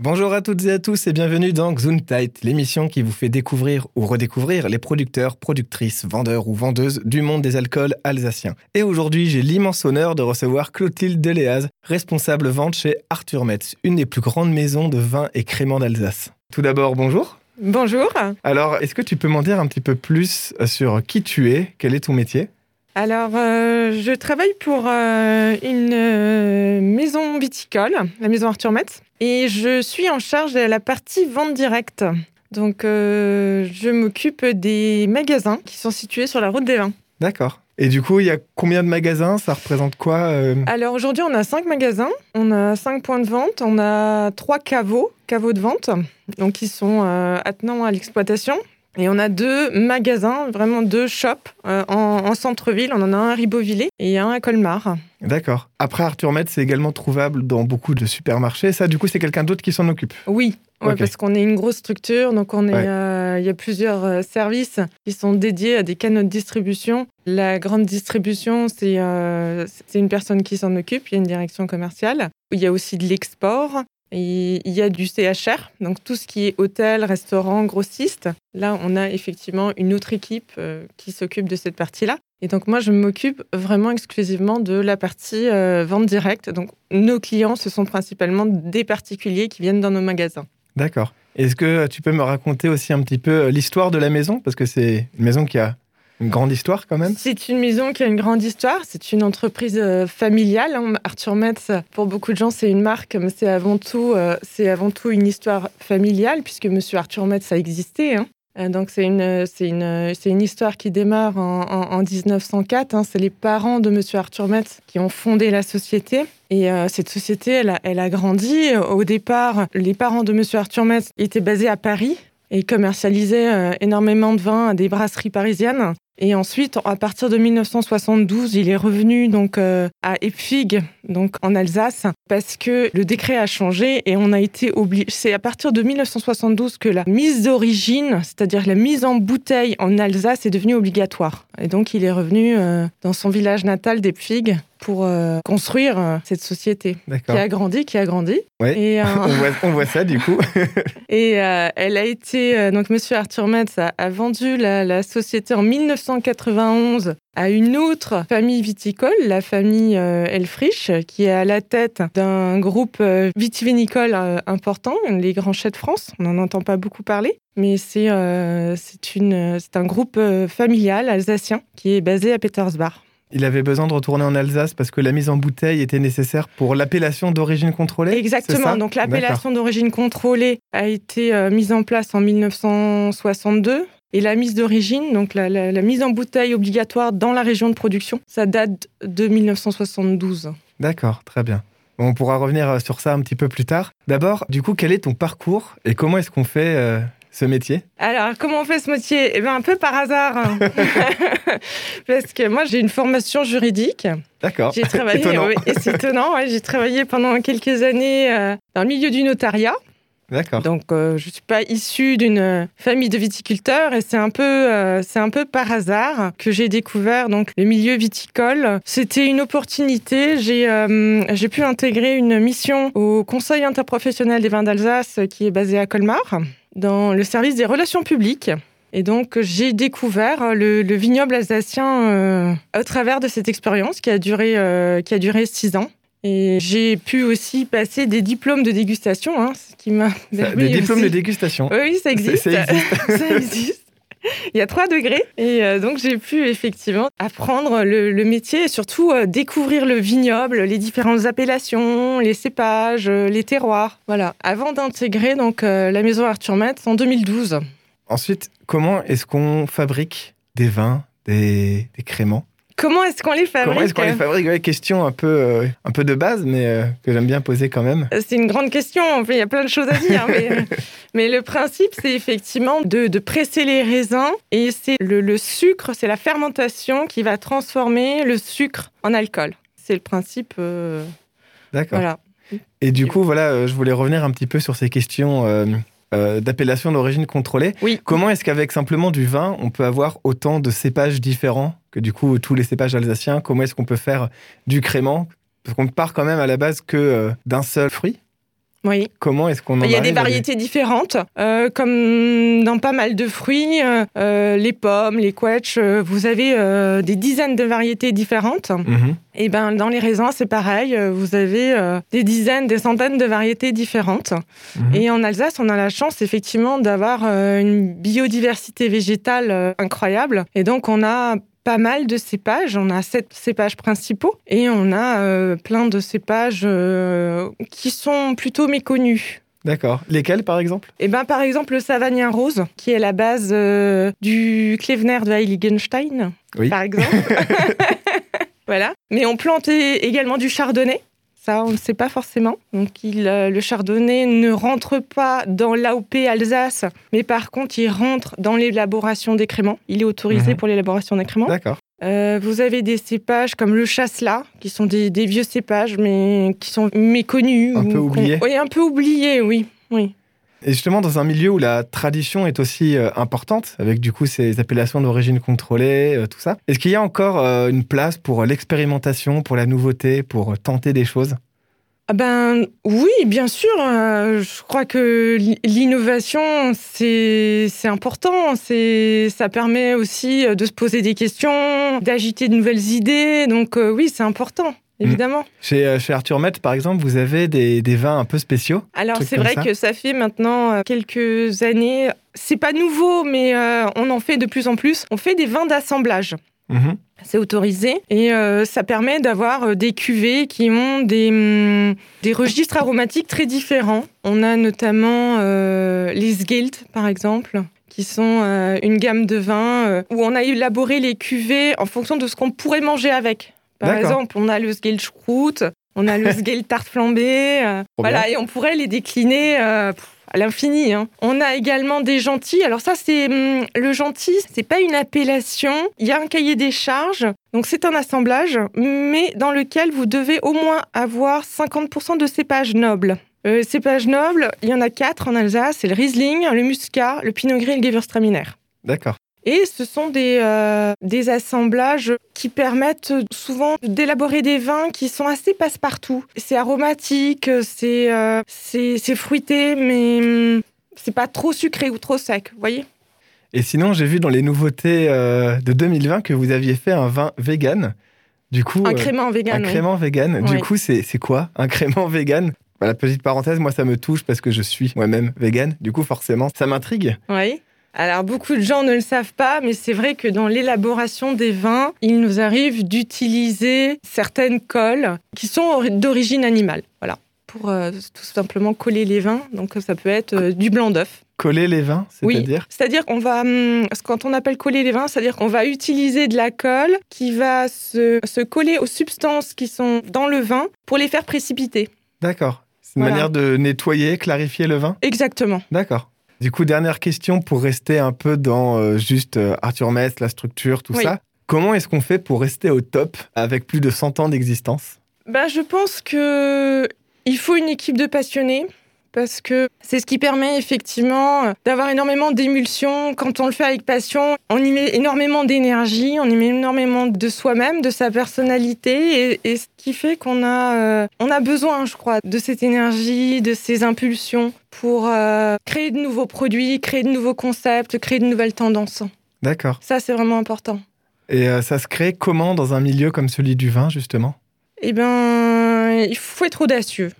Bonjour à toutes et à tous et bienvenue dans Gesundheit, l'émission qui vous fait découvrir ou redécouvrir les producteurs, productrices, vendeurs ou vendeuses du monde des alcools alsaciens. Et aujourd'hui, j'ai l'immense honneur de recevoir Clotilde Deléaz, responsable vente chez Arthur Metz, une des plus grandes maisons de vin et créments d'Alsace. Tout d'abord, bonjour. Bonjour. Alors, est-ce que tu peux m'en dire un petit peu plus sur qui tu es, quel est ton métier? Alors, euh, je travaille pour euh, une euh, maison viticole, la maison Arthur Metz, et je suis en charge de la partie vente directe. Donc, je m'occupe des magasins qui sont situés sur la route des vins. D'accord. Et du coup, il y a combien de magasins? Ça représente quoi Alors aujourd'hui, on a cinq magasins, on a cinq points de vente, on a trois caveaux, caveaux de vente, donc qui sont attenants à l'exploitation. Et on a deux magasins, vraiment deux shops euh, en, centre-ville. On en a un à Ribeauvillé et un à Colmar. D'accord. Après, Arthur Med, c'est également trouvable dans beaucoup de supermarchés. Ça, du coup, c'est quelqu'un d'autre qui s'en occupe Oui, parce qu'on est une grosse structure. Donc, on est, euh, il y a plusieurs euh, services qui sont dédiés à des canaux de distribution. La grande distribution, c'est c'est une personne qui s'en occupe. Il y a une direction commerciale. Il y a aussi de l'export il y a du CHR, donc tout ce qui est hôtel, restaurant, grossiste. Là, on a effectivement une autre équipe euh, qui s'occupe de cette partie-là. Et donc moi, je m'occupe vraiment exclusivement de la partie euh, vente directe. Donc nos clients, ce sont principalement des particuliers qui viennent dans nos magasins. D'accord. Est-ce que tu peux me raconter aussi un petit peu euh, l'histoire de la maison? Parce que c'est une maison qui a une grande histoire quand même C'est une maison qui a une grande histoire. C'est une entreprise euh, familiale. Hein. Arthur Metz, pour beaucoup de gens, c'est une marque, mais c'est avant, tout, euh, avant tout une histoire familiale, puisque Monsieur Arthur Metz a existé. Hein. Euh, donc c'est une, une, une histoire qui démarre en, 1904. Hein. C'est les parents de Monsieur Arthur Metz qui ont fondé la société. Et cette société, elle a, elle a grandi. Au départ, les parents de Monsieur Arthur Metz étaient basés à Paris et commercialisaient énormément de vin à des brasseries parisiennes. Et ensuite, à partir de 1972, il est revenu donc euh, à Epfig, donc en Alsace, parce que le décret a changé et on a été obligé. C'est à partir de 1972 que la mise d'origine, c'est-à-dire la mise en bouteille en Alsace, est devenue obligatoire. Et donc, il est revenu euh, dans son village natal d'Epfig pour euh, construire euh, cette société qui a grandi, qui a grandi. Et, euh, on, voit, ça du coup. et elle a été, donc Monsieur Arthur Metz a, vendu la, société en 1991 à une autre famille viticole, la famille Elfrich, qui est à la tête d'un groupe vitivinicole important, les Grands Chais de France. On n'en entend pas beaucoup parler, mais c'est c'est un groupe familial alsacien qui est basé à Petersbach. Il avait besoin de retourner en Alsace parce que la mise en bouteille était nécessaire pour l'appellation d'origine contrôlée Exactement. Donc l'appellation d'origine contrôlée a été euh, mise en place en 1962. Et la mise d'origine, donc la, mise en bouteille obligatoire dans la région de production, ça date de 1972. D'accord, très bien. On pourra revenir euh, sur ça un petit peu plus tard. D'abord, du coup, quel est ton parcours et comment est-ce qu'on fait euh, ce métier Alors, comment on fait ce métier? Eh bien, un peu par hasard. Hein. Parce que moi, j'ai une formation juridique. D'accord. J'ai travaillé, étonnant. et c'est étonnant, j'ai travaillé pendant quelques années euh, dans le milieu du notariat. D'accord. Donc, euh, je ne suis pas issue d'une famille de viticulteurs et c'est un peu, euh, c'est un peu par hasard que j'ai découvert donc le milieu viticole. C'était une opportunité. J'ai, j'ai pu intégrer une mission au Conseil interprofessionnel des vins d'Alsace qui est basé à Colmar dans le service des relations publiques. Et donc, j'ai découvert le, vignoble alsacien euh, au travers de cette expérience qui a duré, euh, qui a duré six ans. Et j'ai pu aussi passer des diplômes de dégustation, hein, ce qui m'a Des diplômes de dégustation Oui, ça existe. Ça, existe. ça existe. Il y a trois degrés. Et euh, donc, j'ai pu effectivement apprendre le, métier et surtout découvrir le vignoble, les différentes appellations, les cépages, les terroirs. Voilà. Avant d'intégrer donc la maison Arthur Metz en 2012. Ensuite, comment est-ce qu'on fabrique des vins, des, créments? Comment est-ce qu'on les fabrique Comment est-ce qu'on les fabrique Question un peu, euh, un peu de base, mais euh, que j'aime bien poser quand même. Euh, c'est une grande question. il y a plein de choses à dire. mais, le principe, c'est effectivement de, presser les raisins. Et c'est le, sucre, c'est la fermentation qui va transformer le sucre en alcool. C'est le principe. D'accord. Voilà. Et du coup, voilà, je voulais revenir un petit peu sur ces questions d'appellation d'origine contrôlée. Oui. Comment est-ce qu'avec simplement du vin, on peut avoir autant de cépages différents? Que du coup tous les cépages alsaciens Comment est-ce qu'on peut faire du crément? Parce qu'on ne part quand même à la base que euh, d'un seul fruit. Oui. Comment est-ce qu'on en Il y a des variétés différentes, euh, comme dans pas mal de fruits, euh, les pommes, les quetchs, vous avez euh, des dizaines de variétés différentes. Mhm. Et ben dans les raisins, c'est pareil, vous avez des dizaines, des centaines de variétés différentes. Mhm. Et en Alsace, on a la chance effectivement d'avoir une biodiversité végétale incroyable. Et donc on a pas mal de cépages, on a sept cépages principaux et on a euh, plein de cépages euh, qui sont plutôt méconnus. D'accord. Lesquels, par exemple? Et ben, par exemple, le Savagnin rose, qui est la base euh, du Klevener de Heiligenstein, Oui. par exemple. voilà. Mais on plante également du chardonnay. Ça, on ne sait pas forcément. Donc, il, euh, le chardonnay ne rentre pas dans l'AOP Alsace, mais par contre, il rentre dans l'élaboration des créments. Il est autorisé Mhm. pour l'élaboration des créments. D'accord. Euh, vous avez des cépages comme le chasselas, qui sont des, des vieux cépages, mais qui sont méconnus. Un ou peu oubliés. Oui, un peu oubliés, oui. oui. Et justement, dans un milieu où la tradition est aussi euh, importante, avec du coup ces appellations d'origine contrôlée, euh, tout ça, est-ce qu'il y a encore euh, une place pour l'expérimentation, pour la nouveauté, pour tenter des choses? Ah ben oui, bien sûr. je crois que l'i- l'innovation, c'est important. C'est ça permet aussi de se poser des questions, d'agiter de nouvelles idées. Donc oui, c'est important, évidemment. chez, euh, chez Arthur Met, par exemple, vous avez des, des vins un peu spéciaux. Alors c'est vrai ça. que ça fait maintenant euh, quelques années. C'est pas nouveau, mais euh, on en fait de plus en plus. On fait des vins d'assemblage. Mhm. C'est autorisé et euh, ça permet d'avoir des cuvées qui ont des, hum, des registres aromatiques très différents. On a notamment euh, les Sgelt, par exemple, qui sont euh, une gamme de vins euh, où on a élaboré les cuvées en fonction de ce qu'on pourrait manger avec. Par exemple, on a le Sgelt Schrout, on a le Sgelt tarte flambée, euh, voilà, et on pourrait les décliner euh, à l'infini. hein. On a également des gentils. Alors ça, c'est hum, le gentil, c'est pas une appellation. Il y a un cahier des charges, donc c'est un assemblage, mais dans lequel vous devez au moins avoir 50% de cépages nobles. Euh, cépages nobles, il y en a quatre en Alsace. C'est le Riesling, le Muscat, le Pinot Gris et le Gewürztraminer. D'accord. Et ce sont des, euh, des assemblages qui permettent souvent d'élaborer des vins qui sont assez passe-partout. C'est aromatique, c'est euh, fruité, mais hum, c'est pas trop sucré ou trop sec, vous voyez? Et sinon, j'ai vu dans les nouveautés euh, de 2020 que vous aviez fait un vin vegan. Du coup, Un crément vegan. un oui. crément vegan. Du Oui. coup, c'est c'est quoi un crément vegan? Voilà, petite parenthèse, moi ça me touche parce que je suis moi-même vegan. Du coup, forcément, ça m'intrigue. Oui. Alors, beaucoup de gens ne le savent pas, mais c'est vrai que dans l'élaboration des vins, il nous arrive d'utiliser certaines colles qui sont ori- d'origine animale. Voilà. Pour euh, tout simplement coller les vins. Donc, ça peut être euh, du blanc d'œuf. Coller les vins, Oui, c'est-à-dire c'est-à-dire qu'on va, hum, quand on appelle coller les vins, c'est-à-dire qu'on va utiliser de la colle qui va se, se coller aux substances qui sont dans le vin pour les faire précipiter. D'accord. C'est une Voilà. manière de nettoyer, clarifier le vin? Exactement. D'accord. Du coup, dernière question pour rester un peu dans euh, juste euh, Arthur Metz, la structure, tout Oui. ça. Comment est-ce qu'on fait pour rester au top avec plus de 100 ans d'existence? Ben, je pense que il faut une équipe de passionnés parce que c'est ce qui permet effectivement d'avoir énormément d'émulsion. Quand on le fait avec passion, on y met énormément d'énergie, on y met énormément de soi-même, de sa personnalité, et, et ce qui fait qu'on a, euh, on a besoin, je crois, de cette énergie, de ces impulsions pour euh, créer de nouveaux produits, créer de nouveaux concepts, créer de nouvelles tendances. D'accord. Ça, c'est vraiment important. Et euh, ça se crée comment dans un milieu comme celui du vin, justement? Eh ben, il faut être audacieux.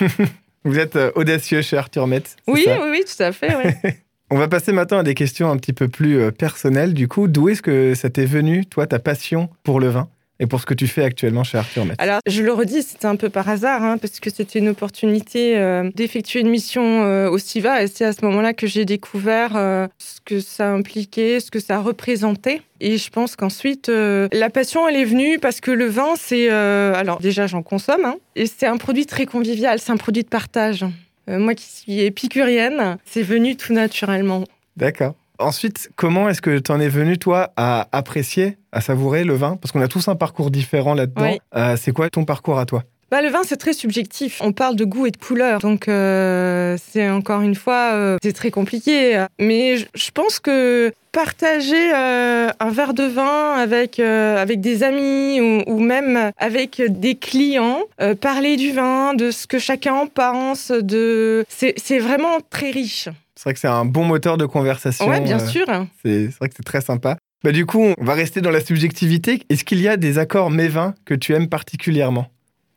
Vous êtes euh, audacieux chez Arthur Metz Oui, oui, oui, tout à fait. oui. On va passer maintenant à des questions un petit peu plus euh, personnelles. Du coup, d'où est-ce que ça t'est venu, toi, ta passion pour le vin? Et pour ce que tu fais actuellement chez Arthur Metz Alors, je le redis, c'était un peu par hasard, hein, parce que c'était une opportunité euh, d'effectuer une mission euh, au SIVA. Et c'est à ce moment-là que j'ai découvert euh, ce que ça impliquait, ce que ça représentait. Et je pense qu'ensuite, la passion, elle est venue parce que le vin, c'est... alors, déjà, j'en consomme. hein, et c'est un produit très convivial, c'est un produit de partage. Moi qui suis épicurienne, c'est venu tout naturellement. D'accord. Ensuite, comment est-ce que tu en es venu, toi, à apprécier, à savourer le vin Parce qu'on a tous un parcours différent là-dedans. Oui. Euh, c'est quoi ton parcours à toi? Bah, le vin, c'est très subjectif. On parle de goût et de couleur. Donc, euh, c'est encore une fois, euh, c'est très compliqué. Mais je pense que partager euh, un verre de vin avec, avec des amis ou, même avec des clients, parler du vin, de ce que chacun en pense, de... c'est vraiment très riche. C'est vrai que c'est un bon moteur de conversation. Oui, bien sûr. C'est vrai que c'est très sympa. Bah, du coup, on va rester dans la subjectivité. Est-ce qu'il y a des accords mets-vins que tu aimes particulièrement?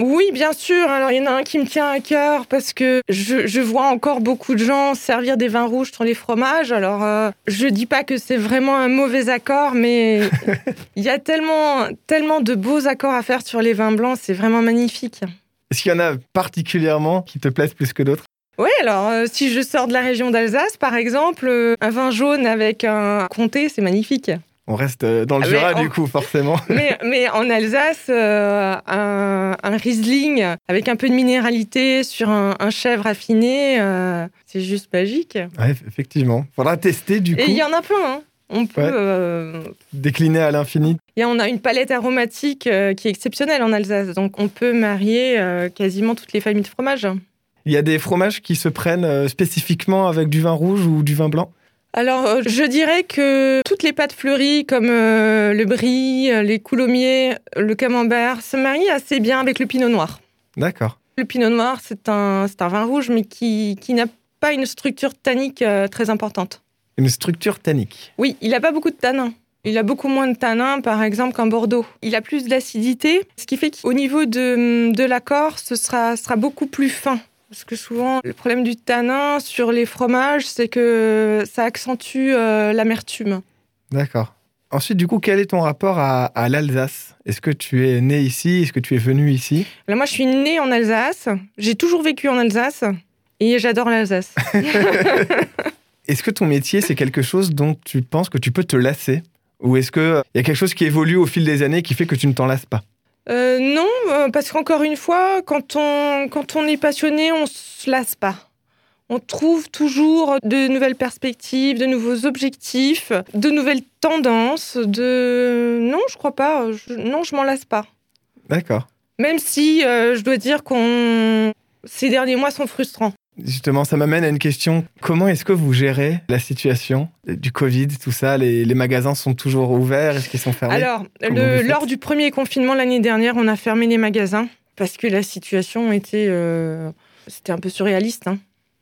Oui, bien sûr. Alors, il y en a un qui me tient à cœur parce que je, vois encore beaucoup de gens servir des vins rouges sur les fromages. Alors, euh, je dis pas que c'est vraiment un mauvais accord, mais il y a tellement, tellement de beaux accords à faire sur les vins blancs. C'est vraiment magnifique. Est-ce qu'il y en a particulièrement qui te plaisent plus que d'autres? Oui, alors euh, si je sors de la région d'Alsace, par exemple, euh, un vin jaune avec un comté, c'est magnifique. On reste euh, dans le Jura, du coup, forcément. Mais, en Alsace, euh, un, Riesling avec un peu de minéralité sur un, chèvre affiné, euh, c'est juste magique. Ouais, effectivement. Faudra tester, du coup. Et il y en a plein, hein. On peut. Décliner à l'infini. Et on a une palette aromatique qui est exceptionnelle en Alsace. Donc, on peut marier quasiment toutes les familles de fromages. Il y a des fromages qui se prennent spécifiquement avec du vin rouge ou du vin blanc? Alors, euh, je dirais que toutes les pâtes fleuries, comme euh, le brie, euh, les coulommiers, le camembert, se marient assez bien avec le pinot noir. D'accord. Le pinot noir, c'est un, un vin rouge, mais qui, qui n'a pas une structure tannique très importante. Une structure tannique Oui, il n'a pas beaucoup de tanins. Il a beaucoup moins de tanins, par exemple, qu'un Bordeaux. Il a plus d'acidité, ce qui fait qu'au niveau de, de l'accord, ce sera, sera beaucoup plus fin. Parce que souvent, le problème du tanin sur les fromages, c'est que ça accentue euh, l'amertume. D'accord. Ensuite, du coup, quel est ton rapport à, l'Alsace? Est-ce que tu es né ici? Est-ce que tu es venu ici? Moi, je suis née en Alsace. J'ai toujours vécu en Alsace. Et j'adore l'Alsace. est-ce que ton métier, c'est quelque chose dont tu penses que tu peux te lasser? Ou est-ce qu'il y a quelque chose qui évolue au fil des années qui fait que tu ne t'en lasses pas? Euh, non, euh, parce qu'encore une fois, quand on, quand on est passionné, on se lasse pas. On trouve toujours de nouvelles perspectives, de nouveaux objectifs, de nouvelles tendances. De non, je crois pas. Non, je m'en lasse pas. D'accord. Même si euh, je dois dire qu'on ces derniers mois sont frustrants. Justement, ça m'amène à une question. Comment est-ce que vous gérez la situation du Covid, tout ça? Les, magasins sont toujours ouverts? Est-ce qu'ils sont fermés? Alors, lors du premier confinement l'année dernière, on a fermé les magasins parce que la situation était, euh, c'était un peu surréaliste. Hein.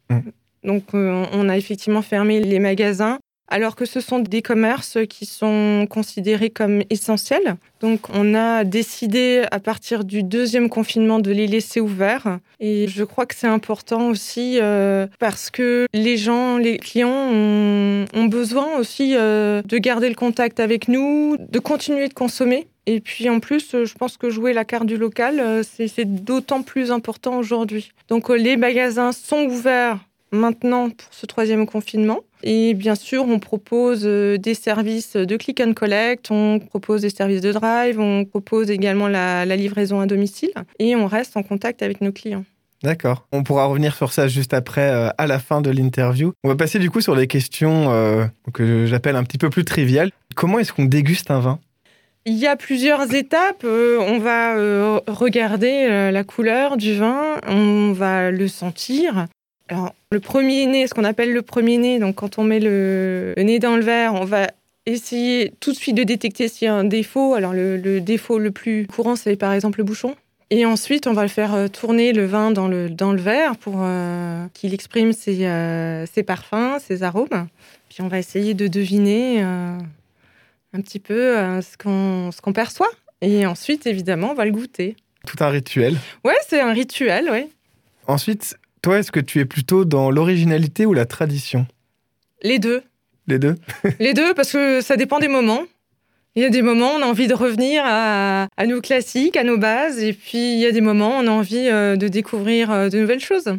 Mmh. Donc, euh, on a effectivement fermé les magasins alors que ce sont des commerces qui sont considérés comme essentiels. Donc on a décidé à partir du deuxième confinement de les laisser ouverts. Et je crois que c'est important aussi euh, parce que les gens, les clients ont, besoin aussi euh, de garder le contact avec nous, de continuer de consommer. Et puis en plus, je pense que jouer la carte du local, euh, c'est d'autant plus important aujourd'hui. Donc les magasins sont ouverts maintenant pour ce troisième confinement. Et bien sûr, on propose euh, des services de click and collect, on propose des services de drive, on propose également la, livraison à domicile et on reste en contact avec nos clients. D'accord. On pourra revenir sur ça juste après, euh, à la fin de l'interview. On va passer du coup sur les questions euh, que j'appelle un petit peu plus triviales. Comment est-ce qu'on déguste un vin? Il y a plusieurs étapes. on va regarder la couleur du vin, on va le sentir, alors, le premier nez, ce qu'on appelle le premier nez, donc quand on met le, nez dans le verre, on va essayer tout de suite de détecter s'il y a un défaut. Alors, le, défaut le plus courant, c'est par exemple le bouchon. Et ensuite, on va le faire euh, tourner le vin dans le, dans le verre pour euh, qu'il exprime ses, euh, ses, parfums, ses arômes. Puis on va essayer de deviner un petit peu ce qu'on perçoit. Et ensuite, évidemment, on va le goûter. Tout un rituel. Ouais, c'est un rituel, oui. Ensuite, toi, est-ce que tu es plutôt dans l'originalité ou la tradition? Les deux. Les deux Les deux, parce que ça dépend des moments. Il y a des moments, on a envie de revenir à, nos classiques, à nos bases, et puis il y a des moments, on a envie euh, de découvrir euh, de nouvelles choses.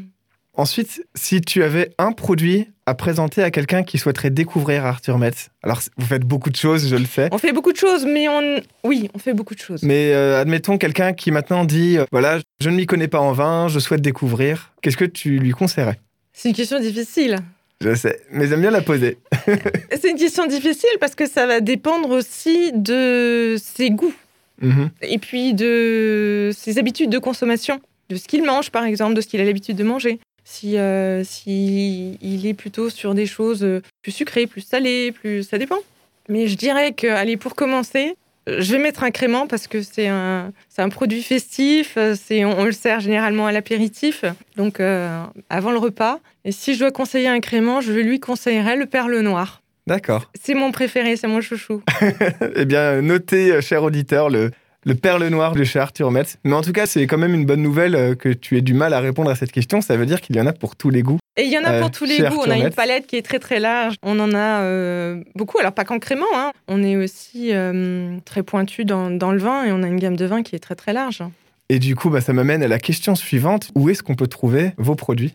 Ensuite, si tu avais un produit à présenter à quelqu'un qui souhaiterait découvrir Arthur Metz, alors vous faites beaucoup de choses, je le sais. On fait beaucoup de choses, mais on... oui, on fait beaucoup de choses. Mais euh, admettons quelqu'un qui maintenant dit, euh, voilà, je ne m'y connais pas en vin, je souhaite découvrir. Qu'est-ce que tu lui conseillerais? C'est une question difficile. Je sais, mais j'aime bien la poser. C'est une question difficile parce que ça va dépendre aussi de ses goûts. Mhm. et puis de ses habitudes de consommation, de ce qu'il mange par exemple, de ce qu'il a l'habitude de manger. Si, euh, si il est plutôt sur des choses euh, plus sucrées, plus salées, plus ça dépend. Mais je dirais que, allez, pour commencer, je vais mettre un crément parce que c'est un, un produit festif, euh, c'est, on, on le sert généralement à l'apéritif, donc euh, avant le repas. Et si je dois conseiller un crément, je lui conseillerais le perle noir. D'accord. C'est mon préféré, c'est mon chouchou. Eh bien, notez, cher auditeur, le, le perle noir de chez Arthur Metz. Mais en tout cas, c'est quand même une bonne nouvelle euh, que tu aies du mal à répondre à cette question. Ça veut dire qu'il y en a pour tous les goûts. Et il y en a Euh, pour tous les goûts. On a une palette qui est très très large. On en a euh, beaucoup. Alors pas qu'en crément. hein. On est aussi euh, très pointu dans, dans le vin et on a une gamme de vins qui est très très large. Et du coup, bah, ça m'amène à la question suivante. Où est-ce qu'on peut trouver vos produits?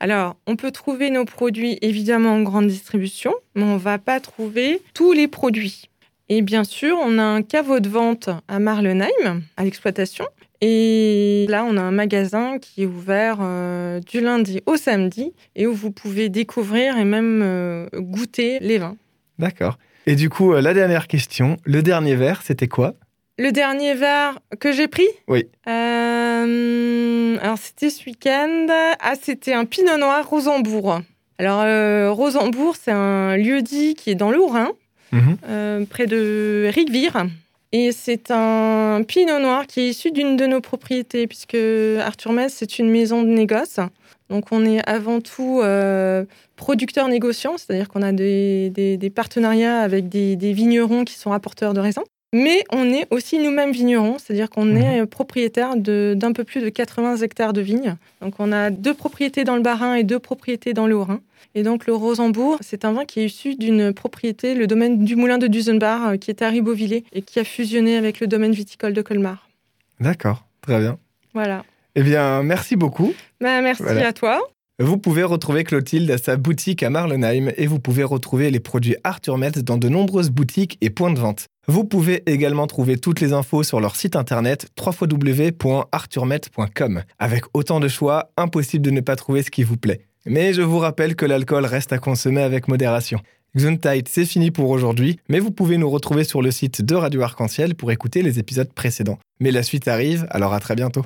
Alors, on peut trouver nos produits évidemment en grande distribution, mais on va pas trouver tous les produits. Et bien sûr, on a un caveau de vente à Marlenheim, à l'exploitation. Et là, on a un magasin qui est ouvert euh, du lundi au samedi et où vous pouvez découvrir et même euh, goûter les vins. D'accord. Et du coup, euh, la dernière question. Le dernier verre, c'était quoi? Le dernier verre que j'ai pris? Oui. Euh, alors, c'était ce week-end. Ah, c'était un pinot noir Rosembourg. Alors, Rosembourg, c'est un lieu-dit qui est dans le Haut-Rhin, Mhm. euh, près de Rigvire. Et c'est un pinot noir qui est issu d'une de nos propriétés, puisque Arthur Metz, c'est une maison de négoce. Donc, on est avant tout euh, producteur négociant, c'est-à-dire qu'on a des, partenariats avec des, des vignerons qui sont apporteurs de raisins. Mais on est aussi nous-mêmes vignerons, c'est-à-dire qu'on Mhm. est propriétaire de- d'un peu plus de 80 hectares de vignes. Donc on a deux propriétés dans le Bas-Rhin et deux propriétés dans le Haut-Rhin. Et donc le Rosembourg, c'est un vin qui est issu d'une propriété, le domaine du moulin de Dusenbach, euh, qui est à Ribeauvillé et qui a fusionné avec le domaine viticole de Colmar. D'accord, très bien. Voilà. Eh bien, merci beaucoup. Bah, merci Voilà. à toi. Vous pouvez retrouver Clotilde à sa boutique à Marlenheim et vous pouvez retrouver les produits Arthur Metz dans de nombreuses boutiques et points de vente. Vous pouvez également trouver toutes les infos sur leur site internet www.arthurmetz.com. Avec autant de choix, impossible de ne pas trouver ce qui vous plaît. Mais je vous rappelle que l'alcool reste à consommer avec modération. Gesundheit, c'est fini pour aujourd'hui, mais vous pouvez nous retrouver sur le site de Radio Arc-en-Ciel pour écouter les épisodes précédents. Mais la suite arrive, alors à très bientôt.